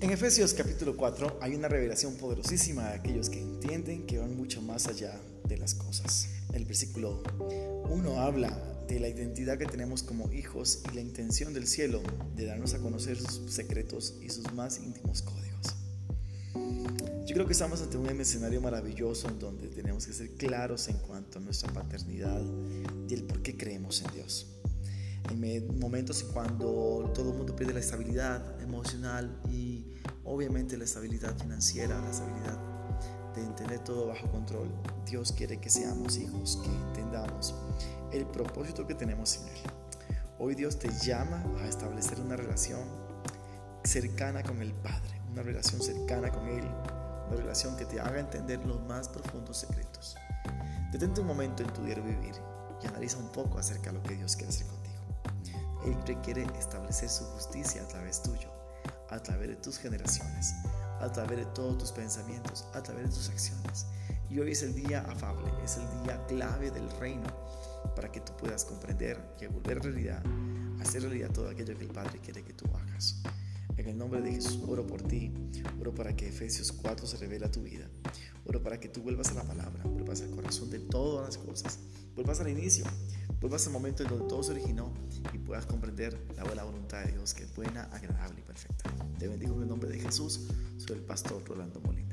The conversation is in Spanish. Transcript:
Efesios capítulo 4 hay una revelación poderosísima de aquellos que entienden que van mucho más allá de las cosas. El versículo 1 habla de la identidad que tenemos como hijos y la intención del cielo de darnos a conocer sus secretos y sus más íntimos códigos. Yo creo que estamos ante un escenario maravilloso en donde tenemos que ser claros en cuanto a nuestra paternidad y el por qué creemos en Dios en momentos en cuando todo el mundo pierde la estabilidad emocional y obviamente la estabilidad financiera, la estabilidad de tener todo bajo control. Dios quiere que seamos hijos, que entendamos el propósito que tenemos en Él. Hoy Dios te llama a establecer una relación cercana con el Padre, una relación cercana con Él, una relación que te haga entender los más profundos secretos. Detente un momento en tu diario vivir y analiza un poco acerca de lo que Dios quiere hacer contigo. Él requiere establecer su justicia a través tuyo, a través de tus generaciones, a través de todos tus pensamientos, a través de tus acciones. Y hoy es el día afable, es el día clave del reino para que tú puedas comprender y volver realidad, hacer realidad todo aquello que el Padre quiere que tú hagas. En el nombre de Jesús oro por ti, oro para que Efesios 4 se revele a tu vida, oro para que tú vuelvas a la palabra, vuelvas al corazón de todas las cosas, vuelvas al inicio, vuelvas al momento en donde todo se originó y puedas comprender la buena voluntad de Dios que es buena, agradable y perfecta. Te bendigo en el nombre de Jesús, soy el pastor Rolando Molina.